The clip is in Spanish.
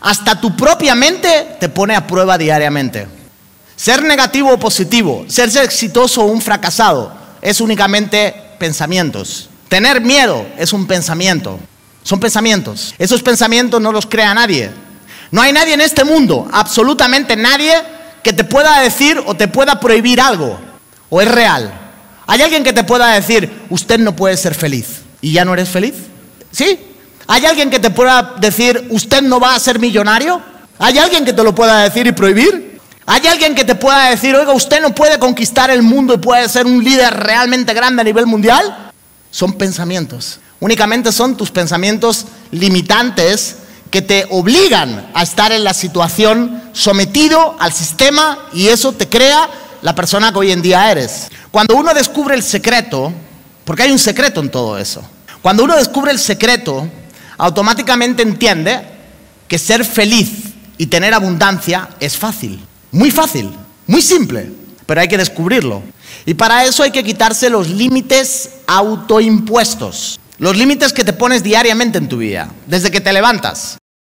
hasta tu propia mente te pone a prueba diariamente. Ser negativo o positivo, ser exitoso o un fracasado, es únicamente pensamientos. Tener miedo es un pensamiento. Son pensamientos. Esos pensamientos no los crea nadie. No hay nadie en este mundo, absolutamente nadie, que te pueda decir o te pueda prohibir algo. O es real. ¿Hay alguien que te pueda decir, usted no puede ser feliz? ¿Y ya no eres feliz? ¿Sí? ¿Hay alguien que te pueda decir, usted no va a ser millonario? ¿Hay alguien que te lo pueda decir y prohibir? ¿Hay alguien que te pueda decir, oiga, usted no puede conquistar el mundo y puede ser un líder realmente grande a nivel mundial? Son pensamientos. Únicamente son tus pensamientos limitantes que te obligan a estar en la situación sometido al sistema y eso te crea la persona que hoy en día eres. Cuando uno descubre el secreto, porque hay un secreto en todo eso, cuando uno descubre el secreto, automáticamente entiende que ser feliz y tener abundancia es fácil, muy fácil, muy simple, pero hay que descubrirlo. Y para eso hay que quitarse los límites autoimpuestos, los límites que te pones diariamente en tu vida, desde que te levantas.